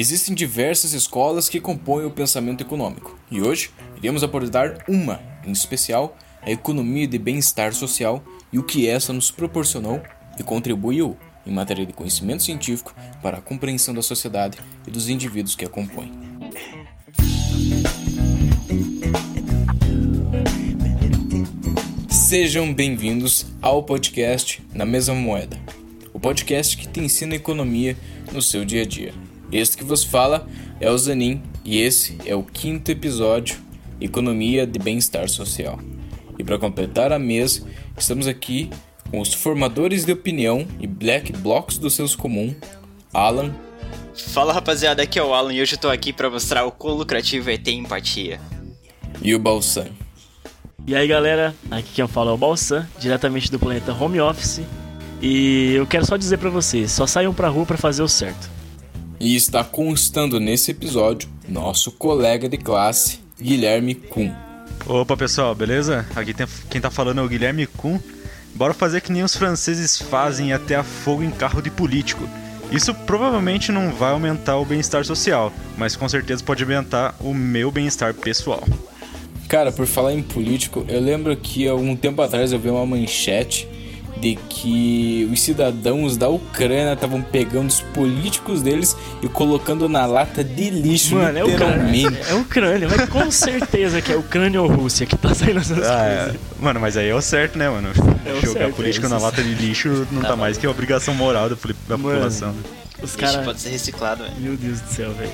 Existem diversas escolas que compõem o pensamento econômico, e hoje iremos abordar uma, em especial, a economia de bem-estar social e o que essa nos proporcionou e contribuiu em matéria de conhecimento científico para a compreensão da sociedade e dos indivíduos que a compõem. Sejam bem-vindos ao podcast Na Mesma Moeda, o podcast que te ensina economia no seu dia a dia. Este que vos fala é o Zanin e esse é o quinto episódio Economia de Bem-Estar Social. E para completar a mesa, estamos aqui com os formadores de opinião e black blocks do seus comum, Alan. Fala rapaziada, aqui é o Alan e hoje eu tô aqui para mostrar o quão lucrativo é ter empatia. E o Balsan. E aí galera, aqui quem fala é o Balsan, diretamente do planeta Home Office. E eu quero só dizer para vocês, só saiam pra rua para fazer o certo. E está constando nesse episódio nosso colega de classe, Guilherme Kuhn. Opa pessoal, beleza? Aqui tem, quem tá falando é o Guilherme Kuhn. Bora fazer que nem os franceses fazem até a fogo em carro de político. Isso provavelmente não vai aumentar o bem-estar social, mas com certeza pode aumentar o meu bem-estar pessoal. Cara, por falar em político, eu lembro que há um tempo atrás eu vi uma manchete de que os cidadãos da Ucrânia estavam pegando os políticos deles e colocando na lata de lixo, Mano, literalmente. É Ucrânia, é Ucrânia, mas com certeza que é Ucrânia ou Rússia que tá saindo essas Ah, é. coisas. Mano, mas aí é o certo, né, mano? É Jogar certo, política é na lata de lixo não tá, mais que a obrigação moral da, Mano. população. Os caras. pode ser reciclado, velho. Meu Deus do céu, velho.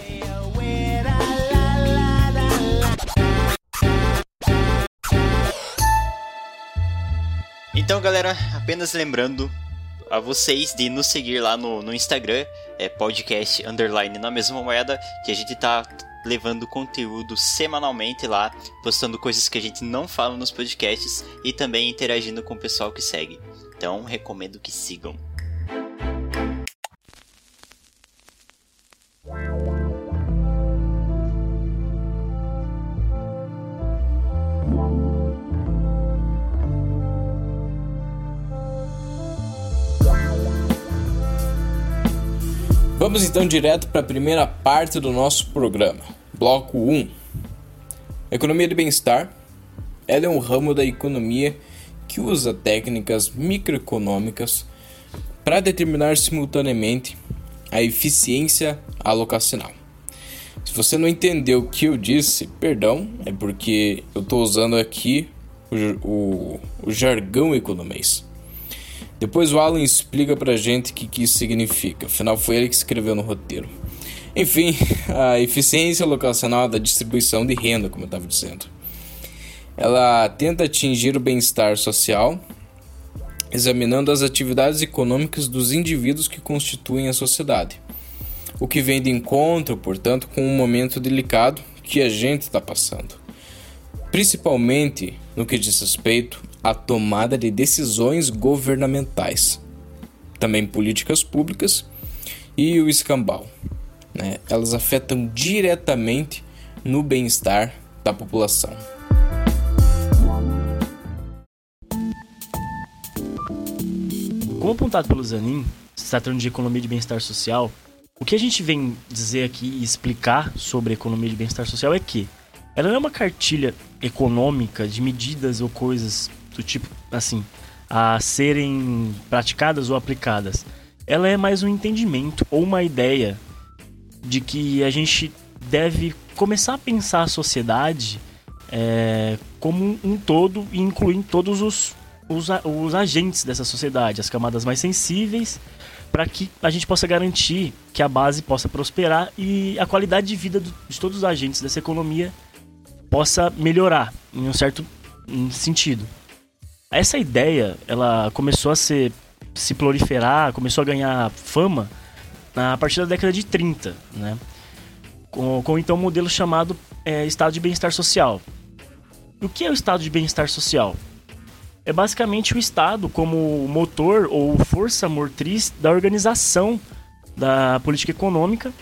Então galera, apenas lembrando a vocês de nos seguir lá no, no Instagram, é podcast underline na mesma moeda, que a gente tá levando conteúdo semanalmente lá, postando coisas que a gente não fala nos podcasts e também interagindo com o pessoal que segue. Então recomendo que sigam. Vamos então direto para a primeira parte do nosso programa, bloco 1. Economia de bem-estar. Ela é um ramo da economia que usa técnicas microeconômicas para determinar simultaneamente a eficiência alocacional. Se você não entendeu o que eu disse, perdão, é porque eu estou usando aqui o, o, o jargão economês. Depois o Alan explica pra gente o que, que isso significa, afinal foi ele que escreveu no roteiro. Enfim, a eficiência locacional da distribuição de renda, como eu estava dizendo. Ela tenta atingir o bem-estar social, examinando as atividades econômicas dos indivíduos que constituem a sociedade. O que vem de encontro, portanto, com um momento delicado que a gente está passando principalmente no que diz respeito à tomada de decisões governamentais, também políticas públicas e o escambau. né? Elas afetam diretamente no bem-estar da população. Como apontado pelo Zanin, se tratando de economia de bem-estar social, o que a gente vem dizer aqui e explicar sobre a economia de bem-estar social é que ela não é uma cartilha econômica de medidas ou coisas do tipo assim a serem praticadas ou aplicadas. Ela é mais um entendimento ou uma ideia de que a gente deve começar a pensar a sociedade é, como um todo e incluir todos os, os, os agentes dessa sociedade, as camadas mais sensíveis, para que a gente possa garantir que a base possa prosperar e a qualidade de vida de todos os agentes dessa economia possa melhorar em um certo sentido. Essa ideia, ela começou a ser, se proliferar, começou a ganhar fama a partir da década de 30, né? Com, com então um modelo chamado é, estado de bem-estar social. E o que é o estado de bem-estar social? É basicamente o estado como motor ou força motriz da organização da política econômica,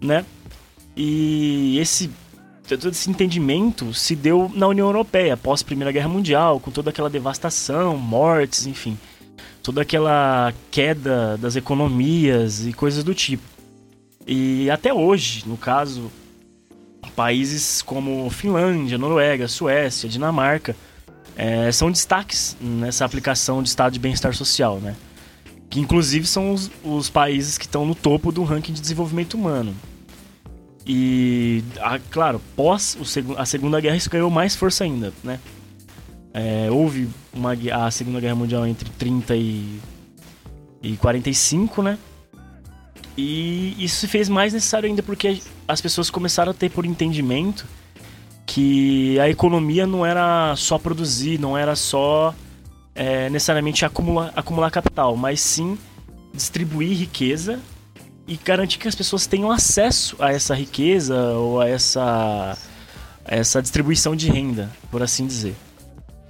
né? E esse todo esse entendimento se deu na União Europeia após a Primeira Guerra Mundial, com toda aquela devastação, mortes, enfim, toda aquela queda das economias e coisas do tipo. E até hoje, no caso, países como Finlândia, Noruega, Suécia, Dinamarca é, são destaques nessa aplicação de estado de bem-estar social, né? Que inclusive são os, os países que estão no topo do ranking de desenvolvimento humano. E, a, claro, pós o, a Segunda Guerra isso ganhou mais força ainda, né? É, houve uma, a Segunda Guerra Mundial entre 30 e, e 45, né? E isso se fez mais necessário ainda porque as pessoas começaram a ter por entendimento que a economia não era só produzir, não era só é, necessariamente acumular, acumular capital, mas sim distribuir riqueza e garantir que as pessoas tenham acesso a essa riqueza ou a essa, a essa distribuição de renda, por assim dizer.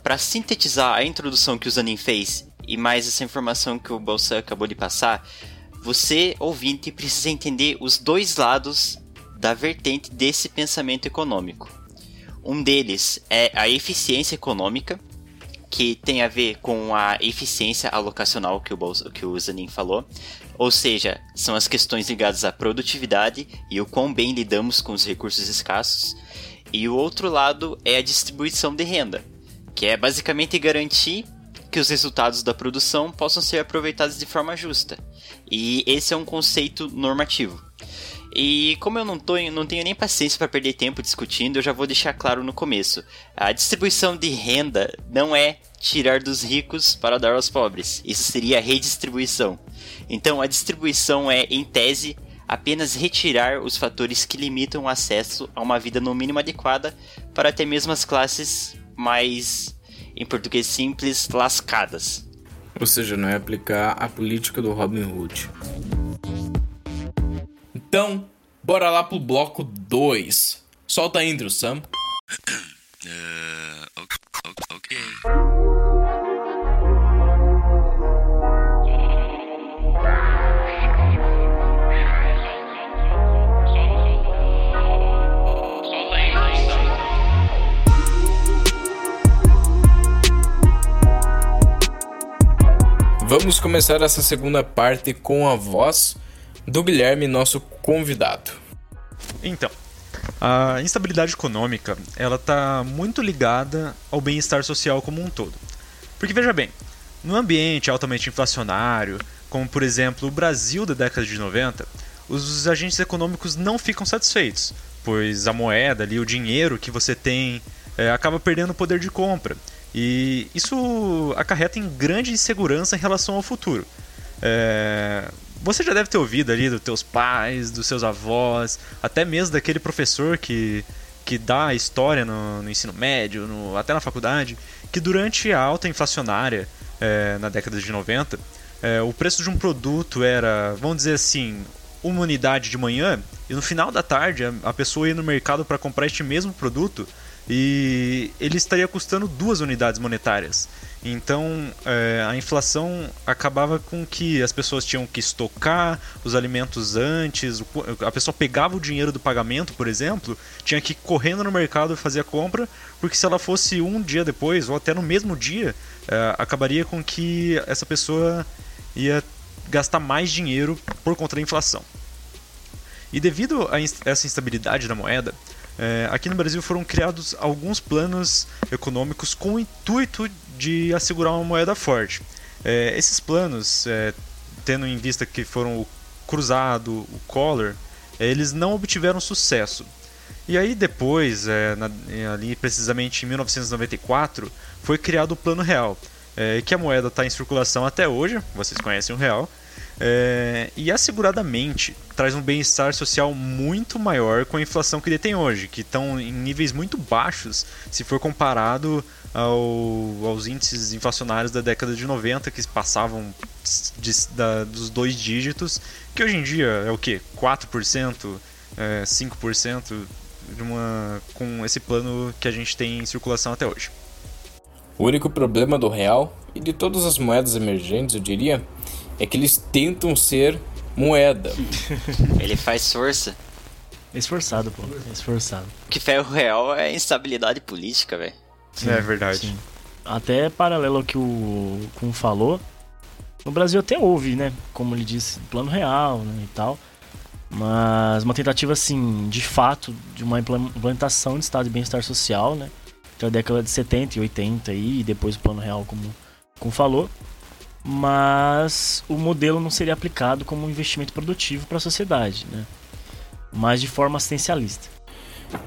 Para sintetizar a introdução que o Zanin fez e mais essa informação que o Bolsa acabou de passar, você, ouvinte, precisa entender os dois lados da vertente desse pensamento econômico. Um deles é a eficiência econômica, que tem a ver com a eficiência alocacional que o, que o Zanin falou, ou seja, são as questões ligadas à produtividade e o quão bem lidamos com os recursos escassos. E o outro lado é a distribuição de renda, que é basicamente garantir que os resultados da produção possam ser aproveitados de forma justa. E esse é um conceito normativo. E como eu não, tô, não tenho nem paciência para perder tempo discutindo, eu já vou deixar claro no começo. A distribuição de renda não é tirar dos ricos para dar aos pobres. Isso seria redistribuição. Então, a distribuição é, em tese, apenas retirar os fatores que limitam o acesso a uma vida no mínimo adequada para até mesmo as classes mais, em português simples, lascadas. Ou seja, não é aplicar a política do Robin Hood. Então, bora lá pro bloco 2. Solta a intro, Sam. Uh, ok. Vamos começar essa segunda parte com a voz do Guilherme, nosso convidado. Então, a instabilidade econômica, ela está muito ligada ao bem-estar social como um todo. Porque veja bem, no ambiente altamente inflacionário, como por exemplo o Brasil da década de 90, os agentes econômicos não ficam satisfeitos, pois a moeda ali, o dinheiro que você tem, é, acaba perdendo o poder de compra e isso acarreta em grande insegurança em relação ao futuro. É... Você já deve ter ouvido ali dos teus pais, dos seus avós, até mesmo daquele professor que, que dá história no, no ensino médio, no, até na faculdade, que durante a alta inflacionária é, na década de 90, é, o preço de um produto era, vamos dizer assim, uma unidade de manhã, e no final da tarde a pessoa ia no mercado para comprar este mesmo produto e ele estaria custando duas unidades monetárias. Então é, a inflação acabava com que as pessoas tinham que estocar os alimentos antes, a pessoa pegava o dinheiro do pagamento, por exemplo, tinha que ir correndo no mercado fazer a compra, porque se ela fosse um dia depois ou até no mesmo dia, é, acabaria com que essa pessoa ia gastar mais dinheiro por conta da inflação. E devido a essa instabilidade da moeda, é, aqui no Brasil foram criados alguns planos econômicos com o intuito de assegurar uma moeda forte. É, esses planos, é, tendo em vista que foram o Cruzado, o Collor, é, eles não obtiveram sucesso. E aí depois, é, na, ali precisamente em 1994, foi criado o Plano Real, é, que a moeda está em circulação até hoje, vocês conhecem o real, é, e asseguradamente traz um bem-estar social muito maior com a inflação que ele tem hoje, que estão em níveis muito baixos se for comparado ao, aos índices inflacionários da década de 90, que passavam de, da, dos dois dígitos, que hoje em dia é o que? 4%, é, 5% de uma, com esse plano que a gente tem em circulação até hoje. O único problema do real e de todas as moedas emergentes, eu diria, é que eles tentam ser moeda. Ele faz força. Esforçado, pô. Esforçado. O que ferro real é instabilidade política, velho. É verdade. Sim. Até paralelo ao que o Kun falou, no Brasil até houve, né? Como ele disse, plano real né, e tal. mas uma tentativa, assim, de fato, de uma implementação de estado de bem-estar social, né? Entre a década de 70 e 80 e depois o Plano Real, como, como falou. Mas o modelo não seria aplicado como um investimento produtivo para a sociedade, né? Mas de forma assistencialista.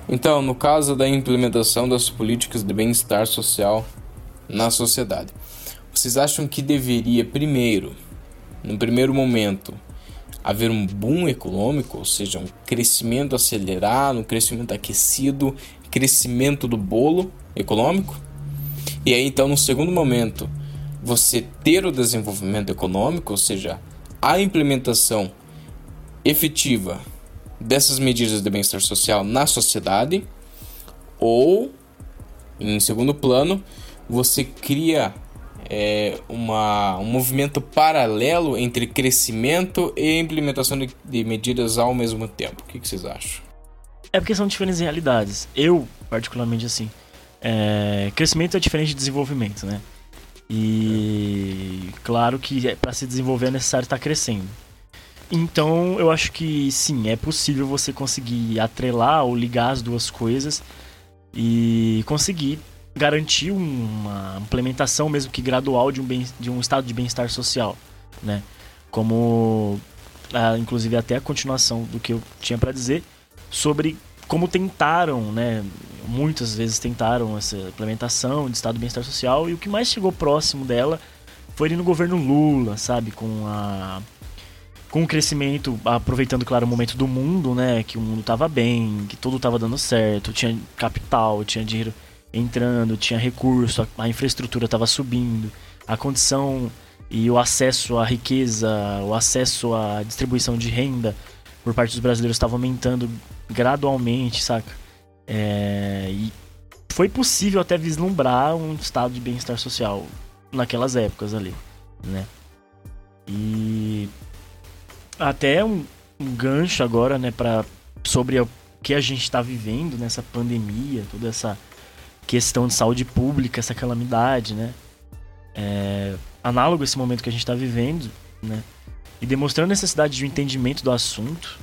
Então, no caso da implementação das políticas de bem-estar social na sociedade, vocês acham que deveria primeiro, no primeiro momento, haver um boom econômico, ou seja, um crescimento acelerado, um crescimento aquecido, crescimento do bolo econômico. E aí então no segundo momento, você ter o desenvolvimento econômico, ou seja, a implementação efetiva dessas medidas de bem-estar social na sociedade, ou em segundo plano, você cria é, uma, um movimento paralelo entre crescimento e implementação de, de medidas ao mesmo tempo. O que, que, vocês acham? É porque são diferentes realidades. Eu, particularmente, assim, é, crescimento é diferente de desenvolvimento, né? E claro que é, para se desenvolver é necessário estar crescendo. Então eu acho que sim, é possível você conseguir atrelar ou ligar as duas coisas e conseguir garantir uma implementação, mesmo que gradual, de um, bem, de um estado de bem-estar social, né? Como, ah, inclusive, até a continuação do que eu tinha para dizer sobre como tentaram, né? Muitas vezes tentaram essa implementação de estado de bem-estar social e o que mais chegou próximo dela foi ali no governo Lula, sabe? Com a com o crescimento, aproveitando, claro, o momento do mundo, né? Que o mundo tava bem, que tudo tava dando certo, tinha capital, tinha dinheiro entrando, tinha recurso, a, a infraestrutura estava subindo, a condição e o acesso à riqueza, o acesso à distribuição de renda por parte dos brasileiros estava aumentando gradualmente, saca? É, e foi possível até vislumbrar um estado de bem-estar social naquelas épocas ali, né? E até um, um gancho agora, né, para sobre o que a gente está vivendo nessa pandemia, toda essa questão de saúde pública, essa calamidade, né? É, análogo a esse momento que a gente está vivendo, né? E demonstrando a necessidade de um entendimento do assunto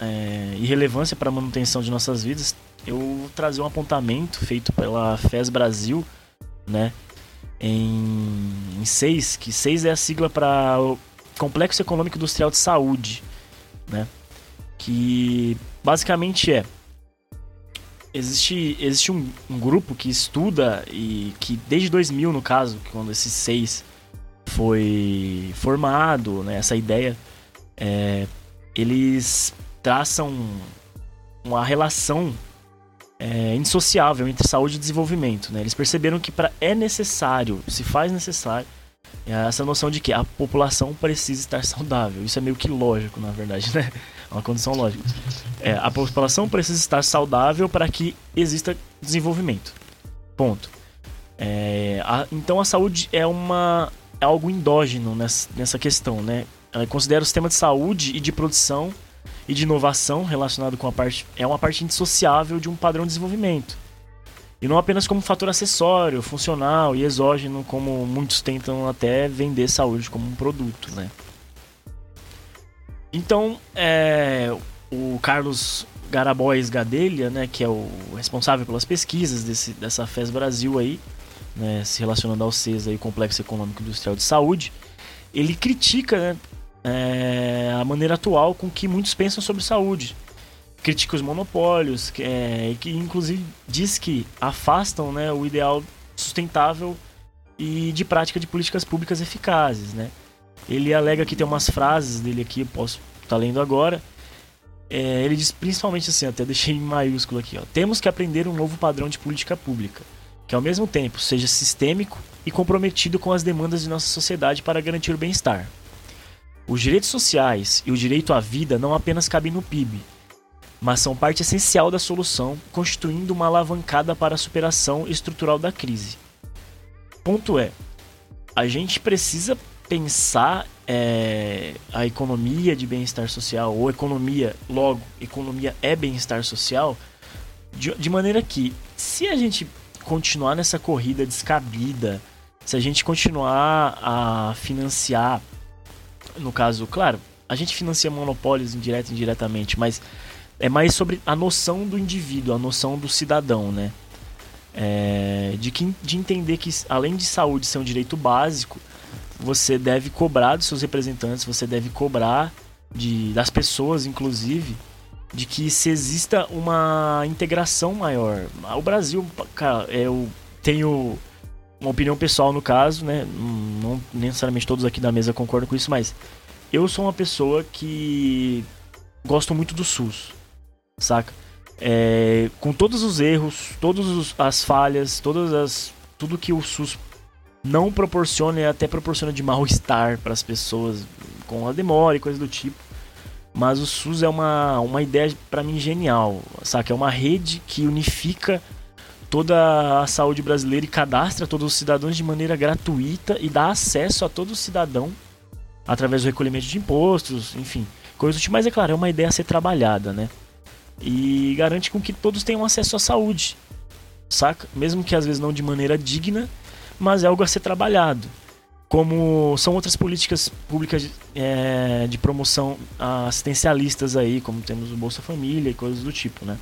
é, e relevância para a manutenção de nossas vidas, eu trazer um apontamento feito pela FES Brasil, né? Em, em seis, que seis é a sigla para o Complexo Econômico Industrial de Saúde, né? Que basicamente é existe, existe um, um, grupo que estuda e que desde 2000, no caso, quando esses seis foi formado, né, essa ideia, é, eles traçam uma relação é, indissociável entre saúde e desenvolvimento. Né? Eles perceberam que pra, é necessário, se faz necessário, é essa noção de que a população precisa estar saudável. Isso é meio que lógico, na verdade, né? uma condição lógica. É, a população precisa estar saudável para que exista desenvolvimento. Ponto. É, a, então a saúde é uma é algo endógeno nessa, nessa questão, né? Ela considera o sistema de saúde e de produção e de inovação relacionado com a parte é uma parte indissociável de um padrão de desenvolvimento. E não apenas como fator acessório, funcional e exógeno, como muitos tentam até vender saúde como um produto, né? Então, é, o Carlos Garabois Gadelha, né, que é o responsável pelas pesquisas desse, dessa FES Brasil aí, né, se relacionando ao CES, aí, Complexo Econômico Industrial de Saúde, ele critica né, é, a maneira atual com que muitos pensam sobre saúde. Critica os monopólios, que, é, que inclusive diz que afastam né, o ideal sustentável e de prática de políticas públicas eficazes, né? Ele alega que tem umas frases dele aqui, eu posso estar tá lendo agora. É, ele diz principalmente assim, até deixei em maiúsculo aqui, ó. Temos que aprender um novo padrão de política pública, que ao mesmo tempo seja sistêmico e comprometido com as demandas de nossa sociedade para garantir o bem-estar. Os direitos sociais e o direito à vida não apenas cabem no PIB, mas são parte essencial da solução, constituindo uma alavancada para a superação estrutural da crise. Ponto é, a gente precisa pensar é, a economia de bem-estar social, ou economia, logo, economia é bem-estar social, de, de maneira que, se a gente continuar nessa corrida descabida, se a gente continuar a financiar, no caso, claro, a gente financia monopólios indireto e indiretamente, mas é mais sobre a noção do indivíduo, a noção do cidadão, né? É, de, que, de entender que além de saúde ser um direito básico, você deve cobrar dos seus representantes, você deve cobrar de, das pessoas, inclusive, de que se exista uma integração maior. O Brasil, cara, eu tenho uma opinião pessoal no caso, né? Não necessariamente todos aqui da mesa concordam com isso, mas eu sou uma pessoa que gosto muito do SUS, saca? É, com todos os erros, todas as falhas, todas as tudo que o SUS não proporciona e até proporciona de mal-estar para as pessoas com a demora e coisa do tipo. Mas o SUS é uma, uma ideia para mim genial, saca? É uma rede que unifica toda a saúde brasileira e cadastra todos os cidadãos de maneira gratuita e dá acesso a todo cidadão através do recolhimento de impostos, enfim, coisa do tipo. Mas é claro, é uma ideia a ser trabalhada, né? E garante com que todos tenham acesso à saúde, saca? Mesmo que às vezes não de maneira digna, mas é algo a ser trabalhado. Como são outras políticas públicas é, de promoção assistencialistas aí, como temos o Bolsa Família e coisas do tipo, né?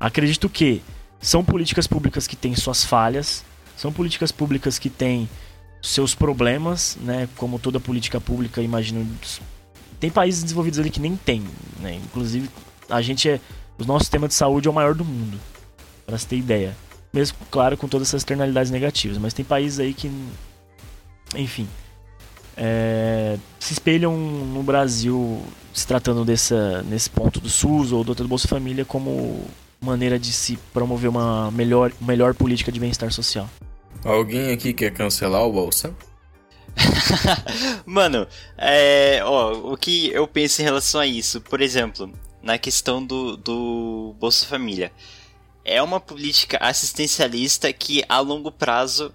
Acredito que são políticas públicas que têm suas falhas, são políticas públicas que têm seus problemas, né? Como toda política pública, imagino. Tem países desenvolvidos ali que nem tem, né? Inclusive, a gente é. O nosso sistema de saúde é o maior do mundo, para se ter ideia. Mesmo, claro, com todas essas externalidades negativas. Mas tem países aí que. Enfim. É, se espelham no Brasil se tratando dessa, nesse ponto do SUS ou do Bolsa Família como maneira de se promover uma melhor, melhor política de bem-estar social. Alguém aqui quer cancelar o Bolsa? Mano, é, ó, o que eu penso em relação a isso, por exemplo, na questão do, do Bolsa Família, é uma política assistencialista que a longo prazo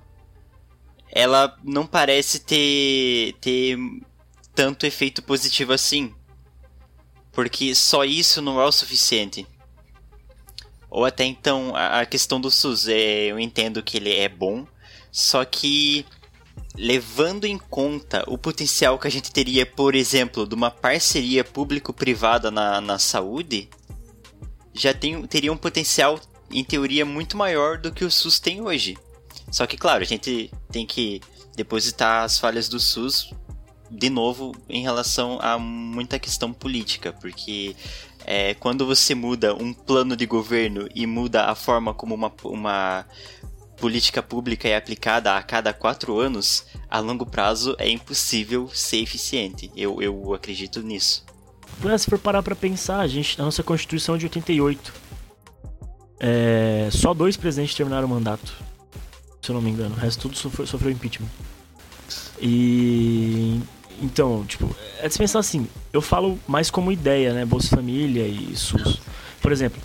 ela não parece ter, ter tanto efeito positivo assim. Porque só isso não é o suficiente. Ou até então, a questão do SUS, é, eu entendo que ele é bom, só que levando em conta o potencial que a gente teria, por exemplo, de uma parceria público-privada na, na saúde, já tem, teria um potencial, em teoria, muito maior do que o SUS tem hoje. Só que, claro, a gente tem que depositar as falhas do SUS de novo em relação a muita questão política, porque é, quando você muda um plano de governo e muda a forma como uma, uma política pública é aplicada a cada quatro anos, a longo prazo é impossível ser eficiente. Eu, eu acredito nisso. Se for parar pra pensar, a, gente, a nossa Constituição é de 88. É, só dois presidentes terminaram o mandato. Se eu não me engano. O resto tudo sofreu, sofreu impeachment. E então, tipo, é de pensar assim, eu falo mais como ideia, né? Bolsa Família e SUS. Por exemplo,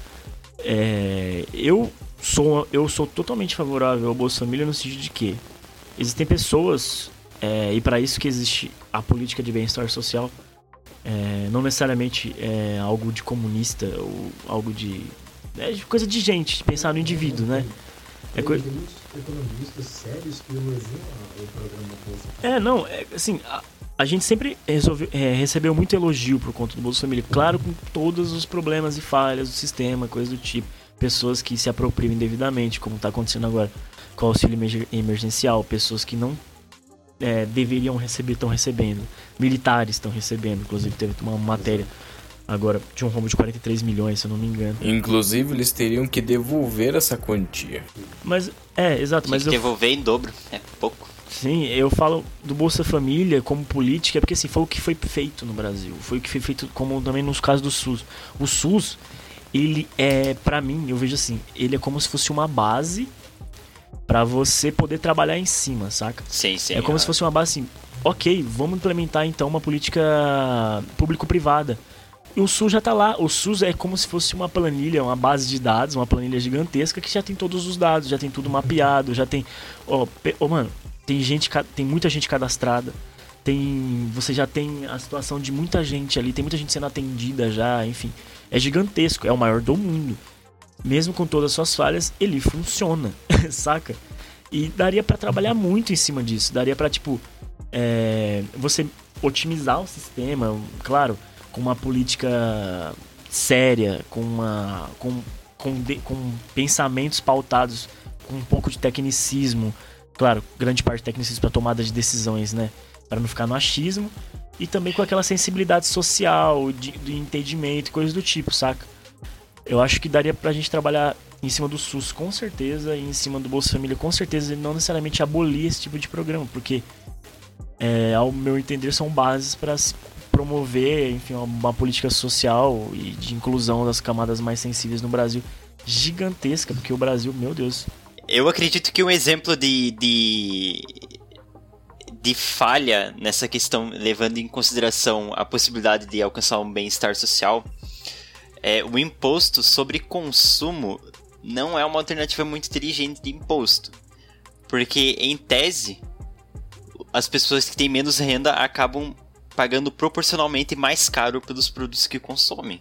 é, eu, sou, eu sou totalmente favorável ao Bolsa Família no sentido de que existem pessoas, é, e para isso que existe a política de bem-estar social, é, não necessariamente é algo de comunista ou algo de. É coisa de gente, de pensar no indivíduo, né? É co... economistas sérios que elogiam o programa Bolsa É, não, é, assim, a, a gente sempre resolveu, é, recebeu muito elogio por conta do Bolsa Família, claro, com todos os problemas e falhas do sistema, coisas do tipo. Pessoas que se apropriam indevidamente, como está acontecendo agora com o auxílio emergencial, pessoas que não é, deveriam receber estão recebendo, militares estão recebendo, inclusive teve uma matéria agora de um rombo de 43 milhões, se eu não me engano. Inclusive, eles teriam que devolver essa quantia. Mas, é, exato. mas que eu... devolver em dobro, é pouco. Sim, eu falo do Bolsa Família como política, porque assim, foi o que foi feito no Brasil. Foi o que foi feito como também nos casos do SUS. O SUS, ele é, para mim, eu vejo assim, ele é como se fosse uma base para você poder trabalhar em cima, saca? Sim, sim. É como é. se fosse uma base assim, ok, vamos implementar então uma política público-privada. E o SUS já tá lá. O SUS é como se fosse uma planilha, uma base de dados, uma planilha gigantesca que já tem todos os dados, já tem tudo mapeado, já tem. Ó, oh, oh, mano, tem gente, tem muita gente cadastrada. Tem, você já tem a situação de muita gente ali, tem muita gente sendo atendida já, enfim. É gigantesco, é o maior do mundo. Mesmo com todas as suas falhas, ele funciona, saca? E daria para trabalhar muito em cima disso. Daria para tipo, é, você otimizar o sistema, claro, com uma política séria, com uma com, com, de, com pensamentos pautados com um pouco de tecnicismo, claro, grande parte de tecnicismo para tomada de decisões, né, para não ficar no achismo. E também com aquela sensibilidade social, de, de entendimento, coisas do tipo, saca? Eu acho que daria pra gente trabalhar em cima do SUS com certeza e em cima do Bolsa Família com certeza e não necessariamente abolir esse tipo de programa, porque é, ao meu entender são bases para promover, enfim, uma política social e de inclusão das camadas mais sensíveis no Brasil gigantesca, porque o Brasil, meu Deus. Eu acredito que um exemplo de, de de falha nessa questão, levando em consideração a possibilidade de alcançar um bem-estar social, é, o imposto sobre consumo não é uma alternativa muito inteligente de imposto. Porque, em tese, as pessoas que têm menos renda acabam pagando proporcionalmente mais caro pelos produtos que consomem.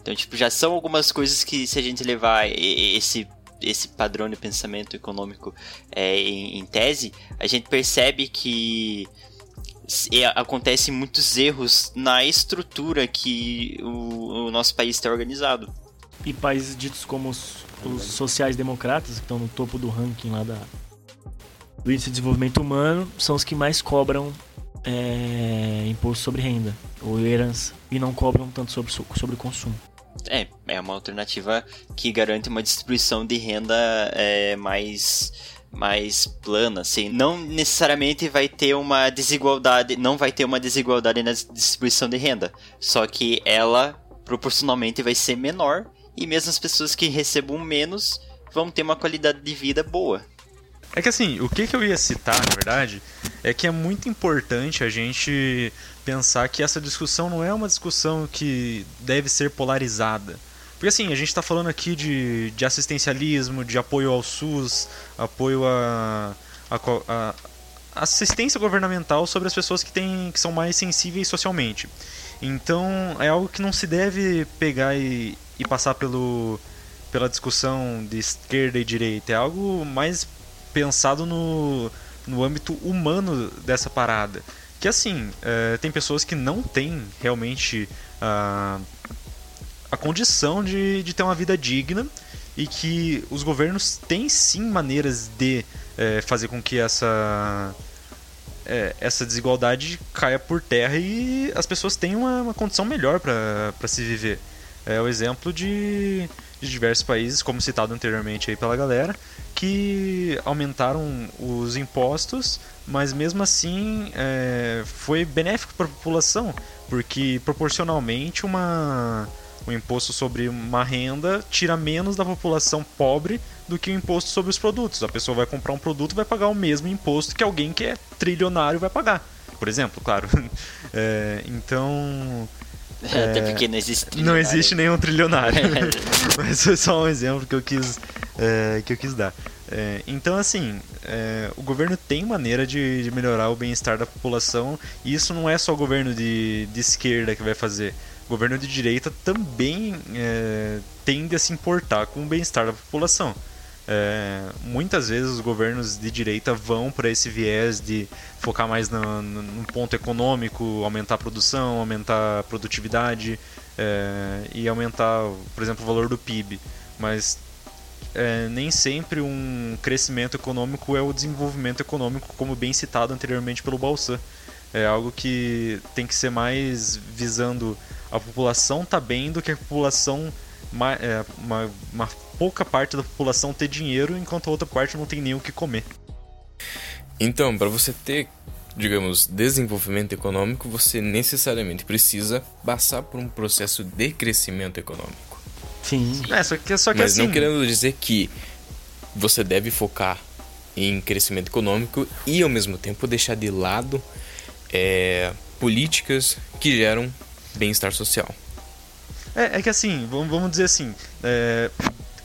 Então, tipo, já são algumas coisas que se a gente levar esse esse padrão de pensamento econômico é, em, em, tese, a gente percebe que é, acontece muitos erros na estrutura que o, o nosso país está organizado. E países ditos como os, os sociais-democratas, que estão no topo do ranking lá da, do índice de desenvolvimento humano, são os que mais cobram é, imposto sobre renda ou herança e não cobram tanto sobre, sobre consumo. É, é uma alternativa que garante uma distribuição de renda é, mais mais plana, assim, não necessariamente vai ter uma desigualdade, não vai ter uma desigualdade na distribuição de renda, só que ela proporcionalmente vai ser menor e mesmo as pessoas que recebam menos vão ter uma qualidade de vida boa. É que assim, o que, que eu ia citar, na verdade, é que é muito importante a gente pensar que essa discussão não é uma discussão que deve ser polarizada. Porque assim, a gente está falando aqui de, de assistencialismo, de apoio ao SUS, apoio a, a, a, assistência governamental sobre as pessoas que, têm, que são mais sensíveis socialmente. Então é algo que não se deve pegar e, e passar pelo, pela discussão de esquerda e direita. É algo mais pensado no, no âmbito humano dessa parada. Que assim, é, tem pessoas que não têm realmente a, a condição de, de ter uma vida digna e que os governos têm sim maneiras de é, fazer com que essa, é, essa desigualdade caia por terra e as pessoas tenham uma, uma condição melhor para se viver. É o exemplo de, de diversos países, como citado anteriormente aí pela galera, que aumentaram os impostos, mas mesmo assim é, foi benéfico para a população, porque proporcionalmente uma, um imposto sobre uma renda tira menos da população pobre do que o imposto sobre os produtos. A pessoa vai comprar um produto e vai pagar o mesmo imposto que alguém que é trilionário vai pagar, por exemplo, claro. É, então. É, Até porque não existe Não existe nenhum trilionário. Mas foi só um exemplo que eu quis, é, que eu quis dar. É, então, assim, é, o governo tem maneira de, de melhorar o bem-estar da população e isso não é só o governo de, de esquerda que vai fazer. O governo de direita também é, tende a se importar com o bem-estar da população. É, muitas vezes os governos de direita vão para esse viés de focar mais no, no, no, ponto econômico, aumentar a produção, aumentar a produtividade é, e aumentar, por exemplo, o valor do PIB. Mas é, nem sempre um crescimento econômico é o desenvolvimento econômico, como bem citado anteriormente pelo Balsan. É algo que tem que ser mais visando a população tá bem do que a população uma, é, uma, uma pouca parte da população ter dinheiro enquanto a outra parte não tem nem o que comer. Então, para você ter, digamos, desenvolvimento econômico, você necessariamente precisa passar por um processo de crescimento econômico. Sim. É, só que, só que Mas assim... não querendo dizer que você deve focar em crescimento econômico e ao mesmo tempo deixar de lado é, políticas que geram bem-estar social. É, é, que assim, vamos, dizer assim, é,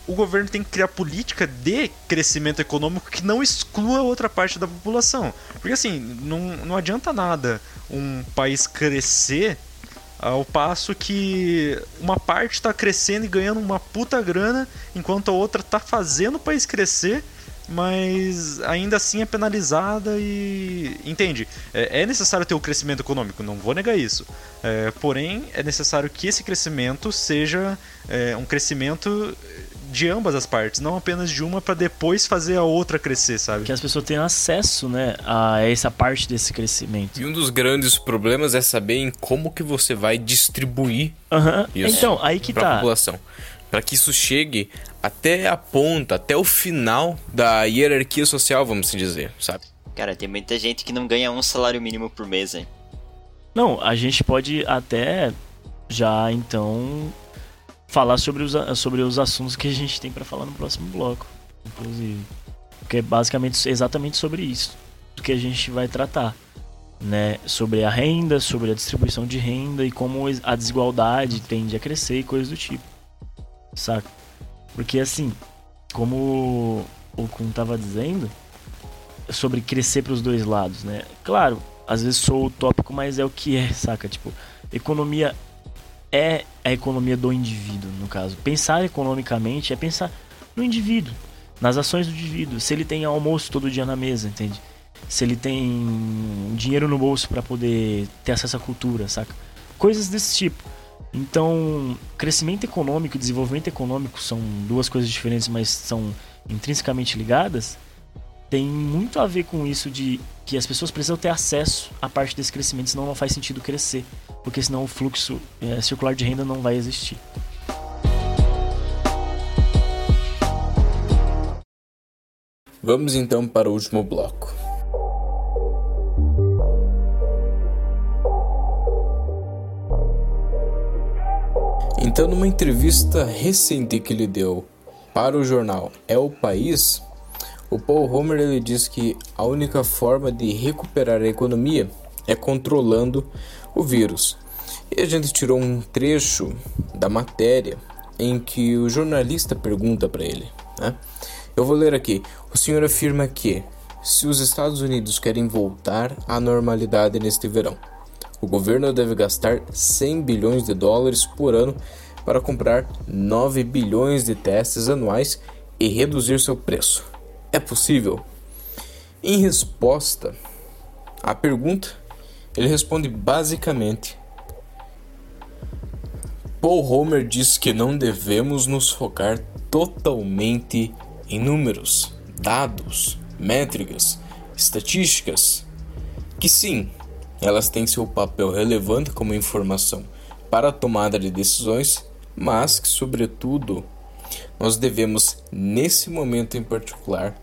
o governo tem que criar política de crescimento econômico que não exclua outra parte da população. Porque assim, não, não adianta nada um país crescer ao passo que uma parte está crescendo e ganhando uma puta grana, enquanto a outra está fazendo o país crescer, mas ainda assim é penalizada e. Entende? É, é necessário ter o crescimento econômico, não vou negar isso. É, porém, é necessário que esse crescimento seja é, um crescimento de ambas as partes, não apenas de uma para depois fazer a outra crescer, sabe? Que as pessoas tenham acesso, né, a essa parte desse crescimento. E um dos grandes problemas é saber em como que você vai distribuir Aham. isso Então, aí que para a tá. população. Para que isso chegue até a ponta, até o final da hierarquia social, vamos assim dizer, sabe? Cara, tem muita gente que não ganha um salário mínimo por mês, hein? Não, a gente pode até já então falar sobre os, sobre os assuntos que a gente tem pra falar no próximo bloco, inclusive. Porque é basicamente exatamente sobre isso que a gente vai tratar, né? Sobre a renda, sobre a distribuição de renda e como a desigualdade tende a crescer e coisas do tipo. Saca? Porque assim, como o Kun tava dizendo, sobre crescer pros dois lados, né? Claro, às vezes sou utópico, mas é o que é, saca? Tipo, economia é a economia do indivíduo, no caso. Pensar economicamente é pensar no indivíduo, nas ações do indivíduo. Se ele tem almoço todo dia na mesa, entende? Se ele tem dinheiro no bolso para poder ter acesso à cultura, saca? Coisas desse tipo. Então, crescimento econômico e desenvolvimento econômico são duas coisas diferentes, mas são intrinsecamente ligadas. Tem muito a ver com isso de que as pessoas precisam ter acesso à parte desse crescimento, senão não faz sentido crescer, porque senão o fluxo eh, circular de renda não vai existir. Vamos então para o último bloco. Então, numa entrevista recente que ele deu para o jornal É o País, o Paul Homer ele diz que a única forma de recuperar a economia é controlando o vírus. E a gente tirou um trecho da matéria em que o jornalista pergunta para ele, né? Eu vou ler aqui. O senhor afirma que, se os Estados Unidos querem voltar à normalidade neste verão, o governo deve gastar 100 bilhões de dólares por ano para comprar 9 bilhões de testes anuais e reduzir seu preço. É possível? Em resposta à pergunta, ele responde basicamente: Paul Homer diz que não devemos nos focar totalmente em números, dados, métricas, estatísticas, que sim, elas têm seu papel relevante como informação para a tomada de decisões, mas que, sobretudo, nós devemos, nesse momento em particular,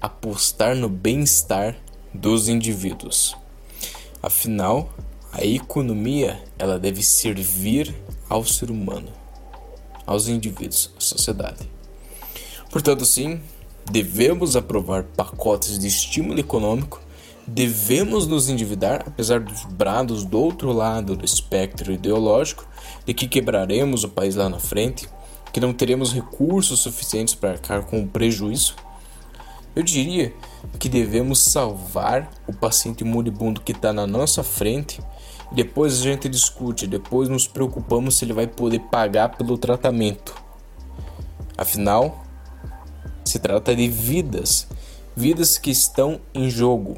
apostar no bem-estar dos indivíduos. Afinal, a economia ela deve servir ao ser humano, aos indivíduos, à sociedade. Portanto, sim, devemos aprovar pacotes de estímulo econômico, devemos nos endividar, apesar dos brados do outro lado do espectro ideológico, de que quebraremos o país lá na frente, que não teremos recursos suficientes para arcar com o prejuízo. Eu diria que devemos salvar o paciente moribundo que está na nossa frente depois a gente discute, depois nos preocupamos se ele vai poder pagar pelo tratamento. Afinal, se trata de vidas, vidas que estão em jogo,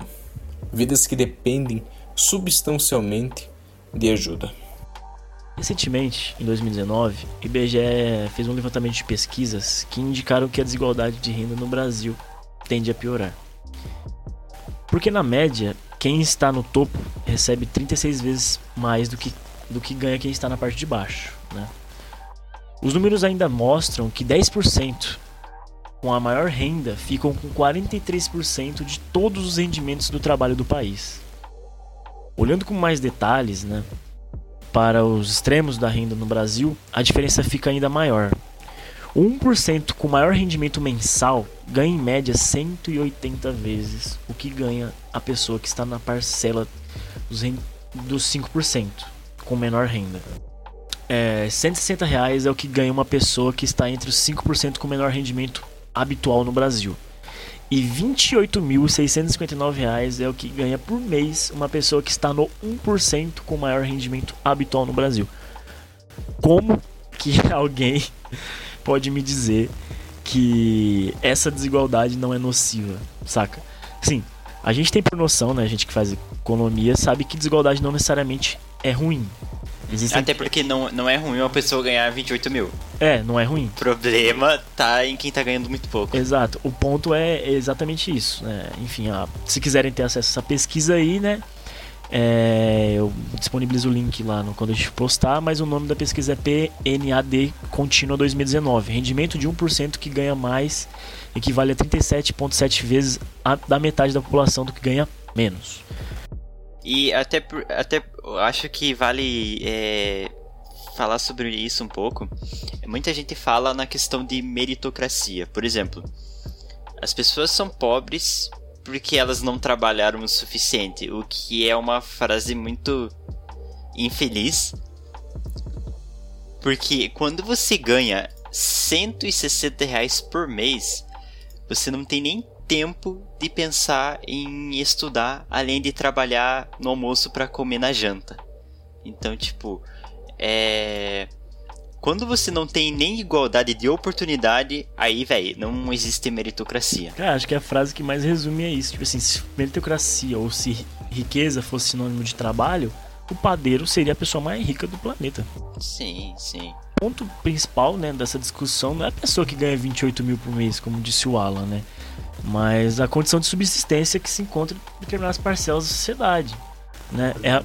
vidas que dependem substancialmente de ajuda. Recentemente, em 2019, o IBGE fez um levantamento de pesquisas que indicaram que a desigualdade de renda no Brasil tende a piorar. Porque na média, quem está no topo recebe 36 vezes mais do que, do que ganha quem está na parte de baixo. Né? Os números ainda mostram que 10% com a maior renda ficam com 43% de todos os rendimentos do trabalho do país. Olhando com mais detalhes, né, para os extremos da renda no Brasil, a diferença fica ainda maior. O 1% com maior rendimento mensal ganha em média 180 vezes o que ganha a pessoa que está na parcela dos, ren- dos 5% com menor renda. É, 160 reais é o que ganha uma pessoa que está entre os 5% com menor rendimento habitual no Brasil. E 28.659 reais é o que ganha por mês uma pessoa que está no 1% com maior rendimento habitual no Brasil. Como que alguém pode me dizer que essa desigualdade não é nociva, saca? Sim, a gente tem por noção, né, a gente que faz economia sabe que desigualdade não necessariamente é ruim. Existem... Até porque não, não é ruim uma pessoa ganhar 28 mil. É, não é ruim. O problema tá em quem tá ganhando muito pouco. Exato. O ponto é exatamente isso. Né? Enfim, ó, se quiserem ter acesso a essa pesquisa aí, né? É, eu disponibilizo o link lá no, quando a gente postar, mas o nome da pesquisa é PNAD Contínua 2019. Rendimento de 1% que ganha mais equivale a 37,7 vezes a, da metade da população do que ganha menos. E até, até acho que vale é, falar sobre isso um pouco. Muita gente fala na questão de meritocracia. Por exemplo, as pessoas são pobres porque elas não trabalharam o suficiente, o que é uma frase muito infeliz. Porque quando você ganha 160 reais por mês, você não tem nem tempo de pensar em estudar, além de trabalhar no almoço para comer na janta. Então, tipo, é quando você não tem nem igualdade de oportunidade, aí, velho, não existe meritocracia. Cara, acho que a frase que mais resume é isso. Tipo assim, se meritocracia ou se riqueza fosse sinônimo de trabalho, o padeiro seria a pessoa mais rica do planeta. Sim, sim. O ponto principal, né, dessa discussão não é a pessoa que ganha 28 mil por mês, como disse o Alan, né? Mas a condição de subsistência que se encontra em determinadas parcelas da sociedade. Né? É a...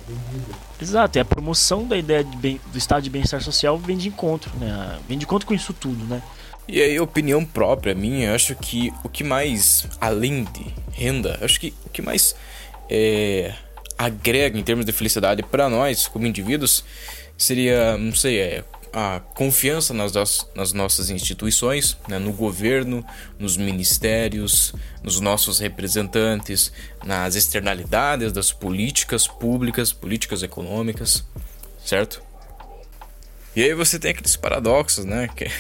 Exato, é a promoção da ideia bem... do estado de bem-estar social vem de encontro, né? Vem de encontro com isso tudo, né? E aí, opinião própria minha, eu acho que o que mais, além de renda, acho que o que mais é, agrega em termos de felicidade para nós, como indivíduos, seria, não sei, é a confiança nas, nas nossas instituições, né, no governo, nos ministérios, nos nossos representantes, nas externalidades das políticas públicas, políticas econômicas, certo? E aí você tem aqueles paradoxos, né? Que,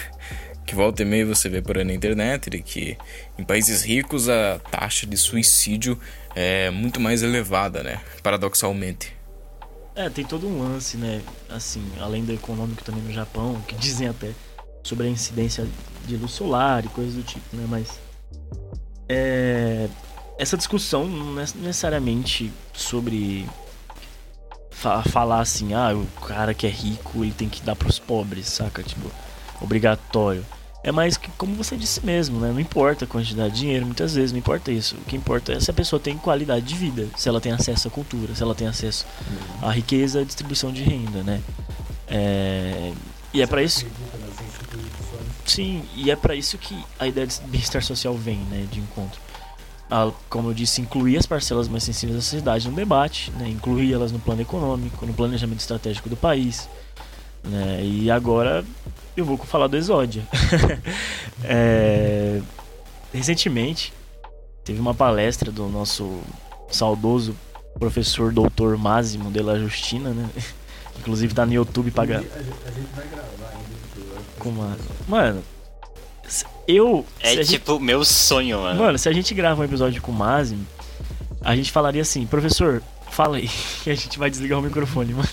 que volta e meia você vê por aí na internet, de que em países ricos a taxa de suicídio é muito mais elevada, né? Paradoxalmente. É, tem todo um lance, né? Assim, além do econômico também no Japão, que dizem até sobre a incidência de luz solar e coisas do tipo, né? Mas é, essa discussão não é necessariamente sobre fa falar assim, ah, o cara que é rico ele tem que dar pros pobres, saca? Tipo, obrigatório. É mais que, como você disse mesmo, né? Não importa a quantidade de dinheiro, muitas vezes, não importa isso. O que importa é se a pessoa tem qualidade de vida, se ela tem acesso à cultura, se ela tem acesso à riqueza, à distribuição de renda, né? É... E é para isso. Sim, e é para isso que a ideia de bem-estar social vem, né? De encontro. A, como eu disse, incluir as parcelas mais sensíveis da sociedade no debate, né? incluir elas no plano econômico, no planejamento estratégico do país. Né? E agora eu vou falar do Exódia. é, recentemente, teve uma palestra do nosso saudoso professor doutor Másimo de la Justina, né? Inclusive tá no YouTube pagar. A, gente vai gravar ainda. Com uma... Mano, eu. É tipo gente... meu sonho, mano. Mano, se a gente grava um episódio com o Másimo, a gente falaria assim, professor, fala aí. E a gente vai desligar o microfone, mano.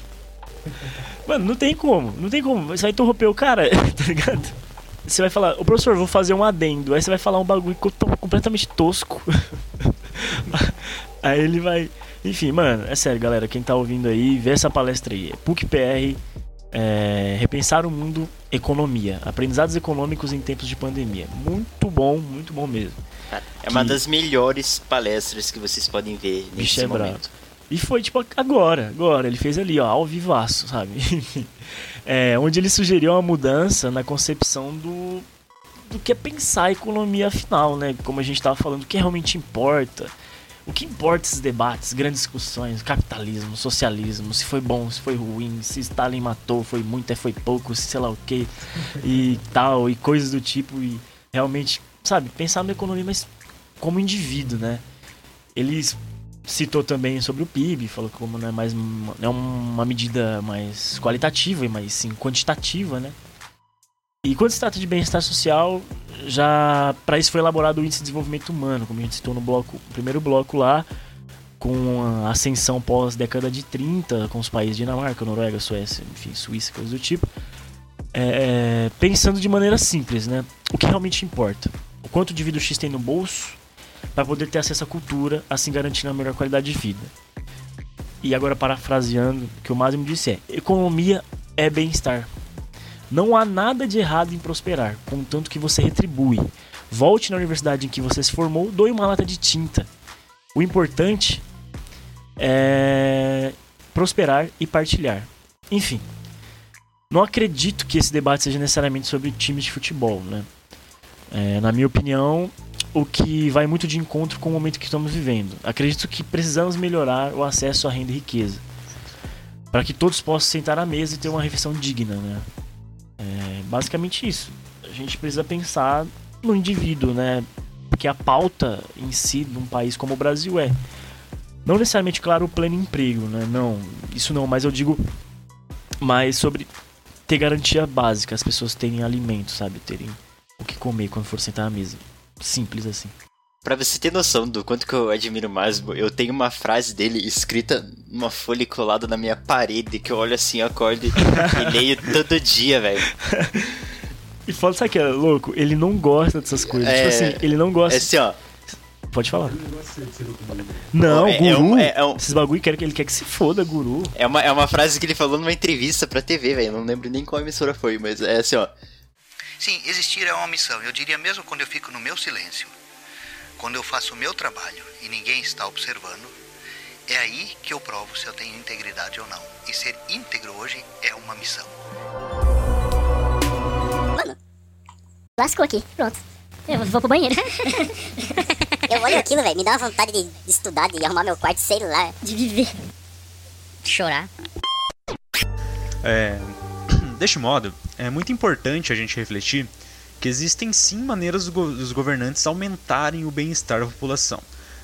Mano, não tem como, não tem como. Você vai interromper o cara, tá ligado? Você vai falar, o professor, vou fazer um adendo. Aí você vai falar um bagulho completamente tosco. aí ele vai. Enfim, mano, é sério, galera. Quem tá ouvindo aí, vê essa palestra aí. É PUC-PR, é, Repensar o Mundo Economia. Aprendizados econômicos em tempos de pandemia. Muito bom, muito bom mesmo. É uma que... das melhores palestras que vocês podem ver nesse é momento. Bravo. E foi tipo agora, agora. Ele fez ali, ó, ao vivaço, sabe? é, onde ele sugeriu uma mudança na concepção do, do que é pensar a economia afinal, né? Como a gente estava falando, o que realmente importa. O que importa esses debates, grandes discussões, capitalismo, socialismo, se foi bom, se foi ruim, se Stalin matou, foi muito, é foi pouco, se sei lá o que, e tal, e coisas do tipo, e realmente, sabe, pensar na economia, mas como indivíduo, né? Eles citou também sobre o PIB, falou que como não é mais é uma medida mais qualitativa e mais sim quantitativa, né? E quando se trata de bem-estar social, já para isso foi elaborado o índice de desenvolvimento humano, como a gente citou no bloco, no primeiro bloco lá, com a ascensão pós década de 30, com os países Dinamarca, Noruega, Suécia, enfim, Suíça, coisas do tipo. É, pensando de maneira simples, né? o que realmente importa. O quanto o indivíduo X tem no bolso para poder ter acesso à cultura, assim garantindo a melhor qualidade de vida. E agora parafraseando o que o Máximo disse é: economia é bem-estar. Não há nada de errado em prosperar, contanto que você retribui. Volte na universidade em que você se formou, doe uma lata de tinta. O importante é prosperar e partilhar. Enfim, não acredito que esse debate seja necessariamente sobre times de futebol, né? É, na minha opinião, o que vai muito de encontro com o momento que estamos vivendo. Acredito que precisamos melhorar o acesso à renda e riqueza, para que todos possam sentar à mesa e ter uma refeição digna, né? É basicamente isso. A gente precisa pensar no indivíduo, né? Porque a pauta em si de um país como o Brasil é não necessariamente, claro, o pleno emprego, né? Não, isso não, mas eu digo mais sobre ter garantia básica, as pessoas terem alimento, sabe? Terem o que comer quando for sentar à mesa. Simples assim. Pra você ter noção do quanto que eu admiro o Masmo, eu tenho uma frase dele escrita numa folha colada na minha parede, que eu olho assim, acordo e, e leio todo dia, velho. E foda, sabe que é louco? Ele não gosta dessas coisas. É, tipo assim, ele não gosta. É assim, ó. Pode falar. Eu não É- é guru. um- é- é um- Esses bagulho que ele quer que se foda, guru. É uma, é uma frase que ele falou numa entrevista pra TV, velho. Não lembro nem qual emissora foi, mas é assim, ó. Sim, existir é uma missão. Eu diria mesmo quando eu fico no meu silêncio, quando eu faço o meu trabalho e ninguém está observando, é aí que eu provo se eu tenho integridade ou não. E ser íntegro hoje é uma missão. Lascou aqui, pronto. Eu vou pro banheiro. Eu olho aquilo, velho, me dá uma vontade de estudar, de arrumar meu quarto, sei lá. De viver. Chorar. É, deste modo, é muito importante a gente refletir que existem sim maneiras dos governantes aumentarem o bem-estar da população.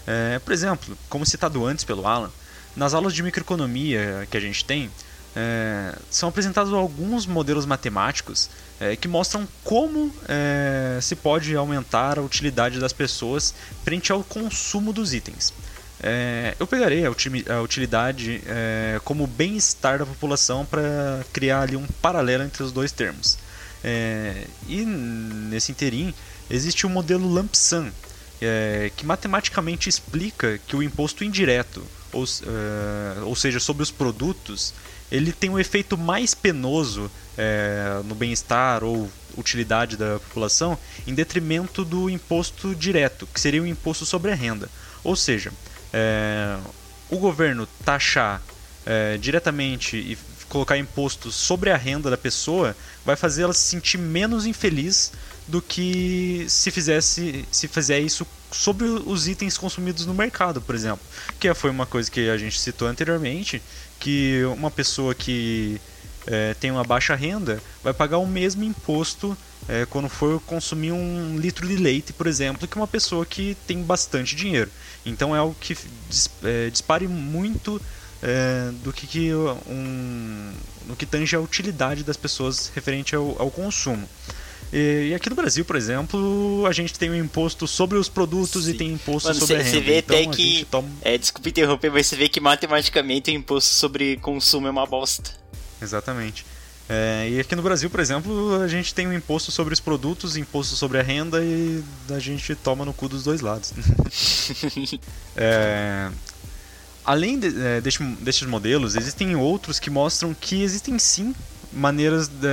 É, por exemplo, como citado antes pelo Alan, nas aulas de microeconomia que a gente tem, é, são apresentados alguns modelos matemáticos é, que mostram como é, se pode aumentar a utilidade das pessoas frente ao consumo dos itens. É, eu pegarei a, utilidade é, como bem-estar da população para criar ali um paralelo entre os dois termos. É, e nesse interim existe o modelo lump sum, é, que matematicamente explica que o imposto indireto, ou, é, ou seja, sobre os produtos, ele tem um efeito mais penoso é, no bem-estar ou utilidade da população em detrimento do imposto direto, que seria o imposto sobre a renda. Ou seja, é, o governo taxar é, diretamente e colocar imposto sobre a renda da pessoa vai fazer ela se sentir menos infeliz do que se fizesse se fizer isso sobre os itens consumidos no mercado, por exemplo. Que foi uma coisa que a gente citou anteriormente, que uma pessoa que é, tem uma baixa renda vai pagar o mesmo imposto é, quando for consumir um litro de leite, por exemplo, que uma pessoa que tem bastante dinheiro. Então é algo que dis- é, dispare muito é, do que, que um, no que tange a utilidade das pessoas referente ao, ao consumo. E, e aqui no Brasil, por exemplo, a gente tem um imposto sobre os produtos e Sim. tem imposto Mano, sobre a você renda. vê então, até a que. toma- É, desculpa interromper, mas você vê que matematicamente o imposto sobre consumo é uma bosta. Exatamente. É, e aqui no Brasil, por exemplo, a gente tem um imposto sobre os produtos, imposto sobre a renda e a gente toma no cu dos dois lados. É, além de, é, deste- destes modelos, existem outros que mostram que existem sim maneiras de,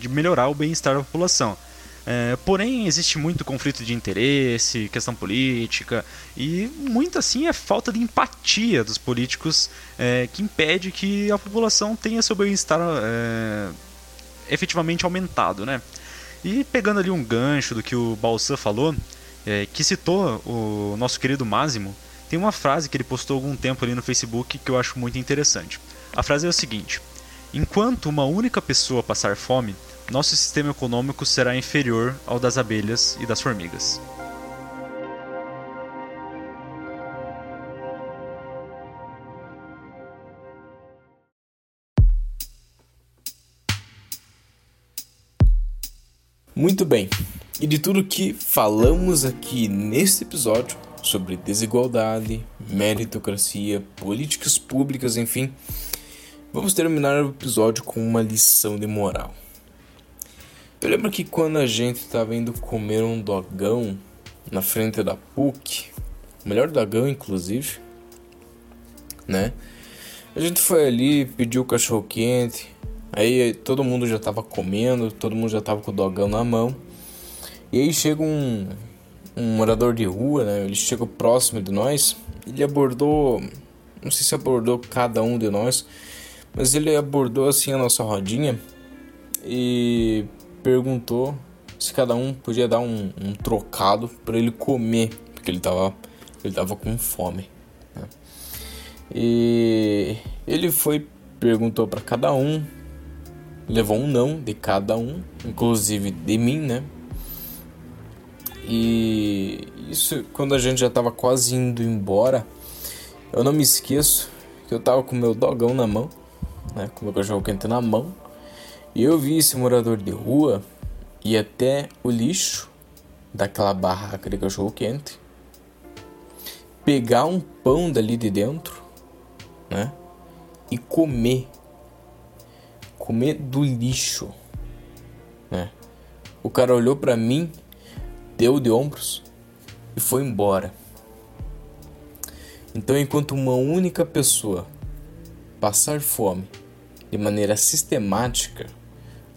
de melhorar o bem-estar da população. É, porém, existe muito conflito de interesse, questão política e muito assim é falta de empatia dos políticos é, que impede que a população tenha seu bem-estar é, efetivamente aumentado, né? E pegando ali um gancho do que o Balsan falou, é, que citou o nosso querido Máximo, tem uma frase que ele postou algum tempo ali no Facebook que eu acho muito interessante. A frase é o seguinte: Enquanto uma única pessoa passar fome, nosso sistema econômico será inferior ao das abelhas e das formigas. Muito bem. E de tudo que falamos aqui neste episódio sobre desigualdade, meritocracia, políticas públicas, enfim, vamos terminar o episódio com uma lição de moral. Eu lembro que quando a gente tava indo comer um dogão na frente da PUC, o melhor dogão inclusive, né? A gente foi ali, pediu cachorro quente, aí todo mundo já tava comendo, todo mundo já tava com o dogão na mão. E aí chega um, um morador de rua, né? Ele chegou próximo de nós, ele abordou, não sei se abordou cada um de nós, mas ele abordou assim a nossa rodinha e perguntou se cada um podia dar um, um trocado para ele comer, porque ele tava, ele tava com fome. Né? E ele foi, perguntou para cada um, levou um não de cada um, inclusive de mim, né? E isso quando a gente já tava quase indo embora, eu não me esqueço que eu tava com meu dogão na mão, né? Com meu cachorro quente na mão. Eu vi esse morador de rua ir até o lixo daquela barraca de cachorro quente, pegar um pão dali de dentro, né? E comer. Comer do lixo, né? O cara olhou para mim, deu de ombros e foi embora. Então, enquanto uma única pessoa passar fome de maneira sistemática,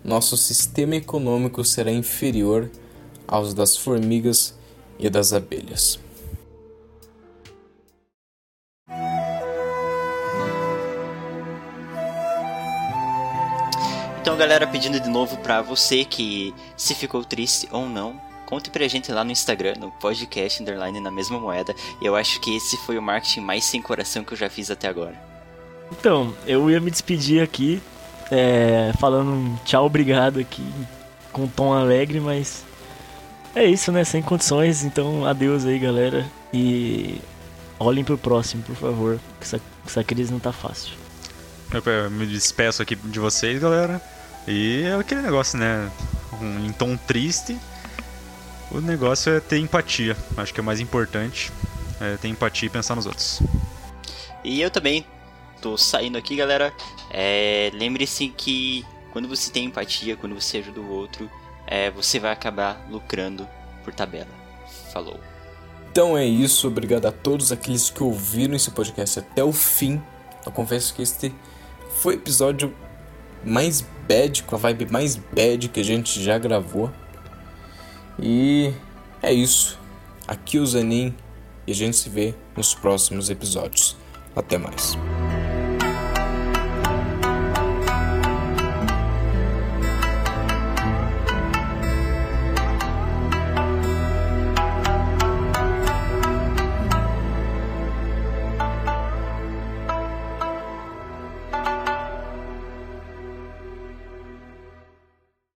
nosso sistema econômico será inferior aos das formigas e das abelhas. Então, galera, pedindo de novo para você que se ficou triste ou não, conte pra gente lá no Instagram, no podcast underline na mesma moeda. Eu acho que esse foi o marketing mais sem coração que eu já fiz até agora. Então, eu ia me despedir aqui, é, falando um tchau, obrigado aqui, com um tom alegre, mas é isso, né? Sem condições, então adeus aí, galera. E olhem pro próximo, por favor, que essa, essa crise não tá fácil. Eu me despeço aqui de vocês, galera. E é aquele negócio, né? Um, em tom triste. O negócio é ter empatia. Acho que é o mais importante. É ter empatia e pensar nos outros. E eu também tô saindo aqui, galera. É, Lembre-se que quando você tem empatia, quando você ajuda o outro, é, você vai acabar lucrando por tabela. Falou. Então é isso, obrigado a todos aqueles que ouviram esse podcast até o fim. Eu confesso que este foi o episódio mais bad, com a vibe mais bad que a gente já gravou. E é isso. Aqui o Zanin e a gente se vê nos próximos episódios. Até mais.